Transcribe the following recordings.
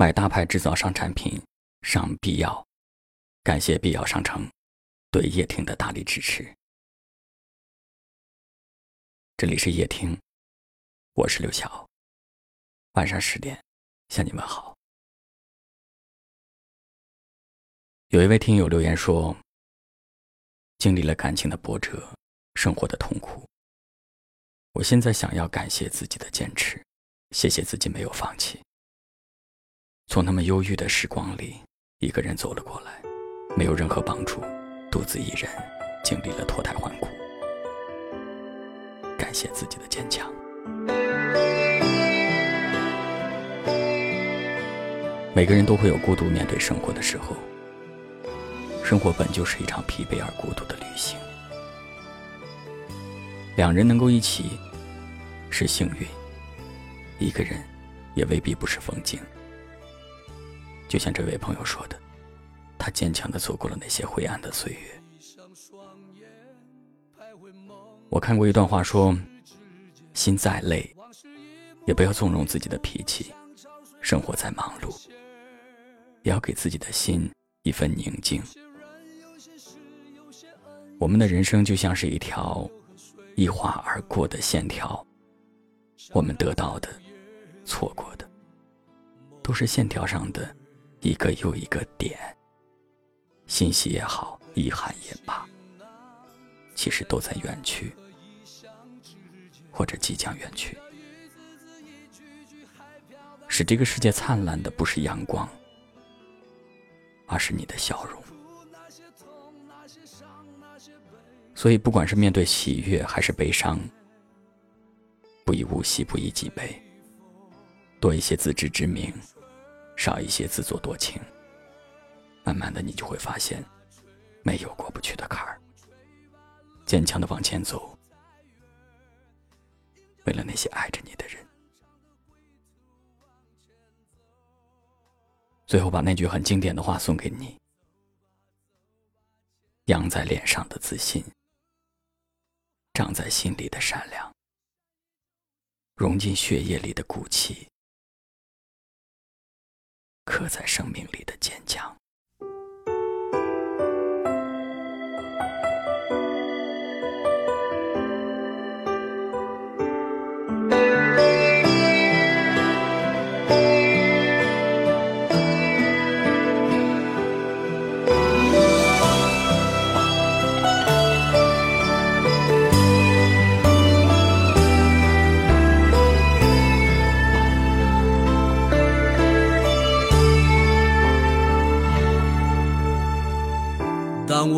买大牌制造商产品上必要，感谢必要商城对叶听的大力支持。这里是夜听，我是刘晓。晚上十点向你问好。有一位听友留言说：“经历了感情的波折，生活的痛苦，我现在想要感谢自己的坚持，谢谢自己没有放弃。从那么忧郁的时光里，一个人走了过来，没有任何帮助，独自一人经历了脱胎换骨。”感谢自己的坚强。每个人都会有孤独面对生活的时候，生活本就是一场疲惫而孤独的旅行。两人能够一起是幸运，一个人也未必不是风景。就像这位朋友说的，他坚强的走过了那些灰暗的岁月。我看过一段话，说：心再累，也不要纵容自己的脾气；生活再忙碌，也要给自己的心一份宁静。我们的人生就像是一条一划而过的线条，我们得到的、错过的，都是线条上的一个又一个点。欣喜也好，遗憾也罢。其实都在远去，或者即将远去。使这个世界灿烂的不是阳光，而是你的笑容。所以，不管是面对喜悦还是悲伤，不以物喜，不以己悲，多一些自知之明，少一些自作多情。慢慢的，你就会发现，没有过不去的坎儿。坚强的往前走，为了那些爱着你的人。最后，把那句很经典的话送给你：扬在脸上的自信，长在心里的善良，融进血液里的骨气，刻在生命里的坚强。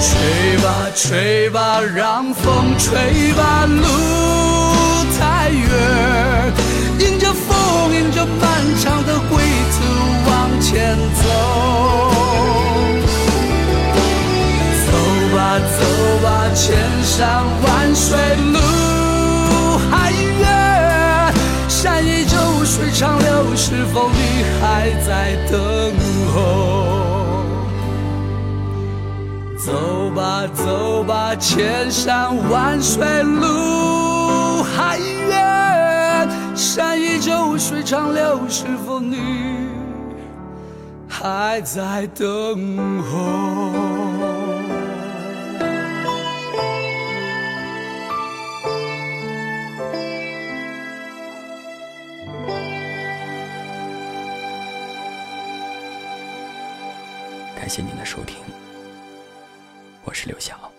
吹吧，吹吧，让风吹吧，路太远，迎着风，迎着漫长的归途往前走。走吧，走吧，千山万走吧，千山万水路还远，山依旧，水长流，是否你还在等候？感谢您的收听，我是刘晓。